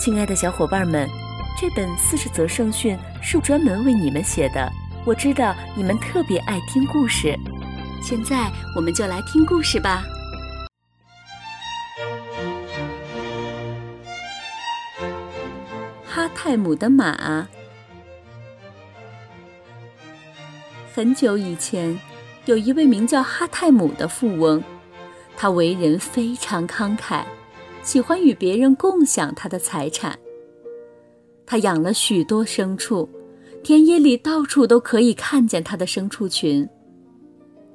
亲爱的小伙伴们，这本四十则圣训是专门为你们写的。我知道你们特别爱听故事，现在我们就来听故事吧。哈泰姆的马。很久以前，有一位名叫哈泰姆的富翁，他为人非常慷慨。喜欢与别人共享他的财产。他养了许多牲畜，田野里到处都可以看见他的牲畜群。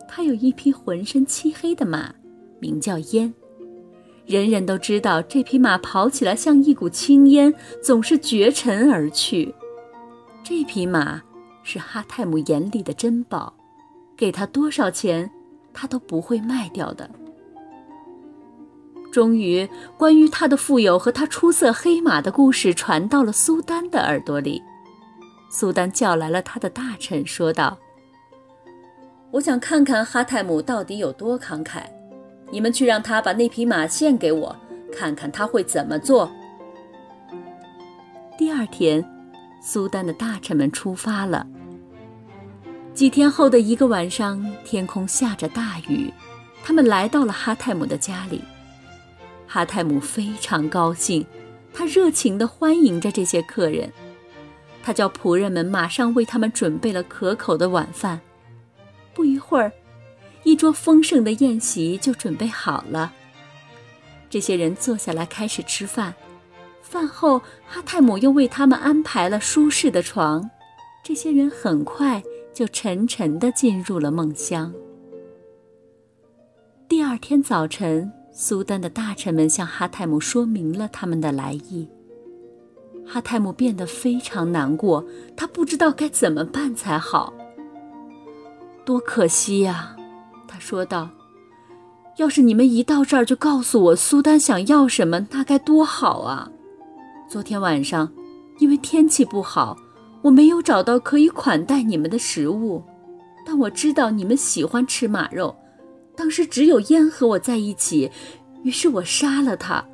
他有一匹浑身漆黑的马，名叫烟。人人都知道这匹马跑起来像一股青烟，总是绝尘而去。这匹马是哈泰姆眼里的珍宝，给他多少钱，他都不会卖掉的。终于，关于他的富有和他出色黑马的故事传到了苏丹的耳朵里。苏丹叫来了他的大臣，说道：“我想看看哈泰姆到底有多慷慨。你们去让他把那匹马献给我，看看他会怎么做。”第二天，苏丹的大臣们出发了。几天后的一个晚上，天空下着大雨，他们来到了哈泰姆的家里。哈泰姆非常高兴，他热情地欢迎着这些客人。他叫仆人们马上为他们准备了可口的晚饭。不一会儿，一桌丰盛的宴席就准备好了。这些人坐下来开始吃饭。饭后，哈泰姆又为他们安排了舒适的床。这些人很快就沉沉地进入了梦乡。第二天早晨。苏丹的大臣们向哈泰姆说明了他们的来意。哈泰姆变得非常难过，他不知道该怎么办才好。多可惜呀，他说道：“要是你们一到这儿就告诉我苏丹想要什么，那该多好啊！昨天晚上，因为天气不好，我没有找到可以款待你们的食物，但我知道你们喜欢吃马肉。”当时只有烟和我在一起，于是我杀了他，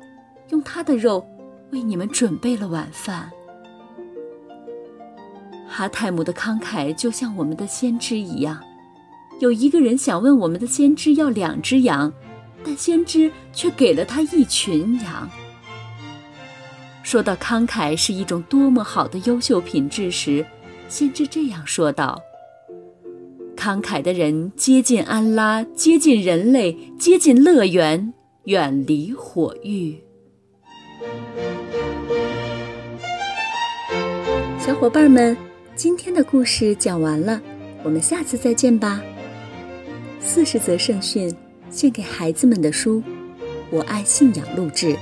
用他的肉为你们准备了晚饭。哈泰姆的慷慨就像我们的先知一样。有一个人想问我们的先知要两只羊，但先知却给了他一群羊。说到慷慨是一种多么好的优秀品质时，先知这样说道。慷慨的人接近安拉，接近人类，接近乐园，远离火狱。小伙伴们，今天的故事讲完了，我们下次再见吧。四十则圣训，献给孩子们的书，我爱信仰录制。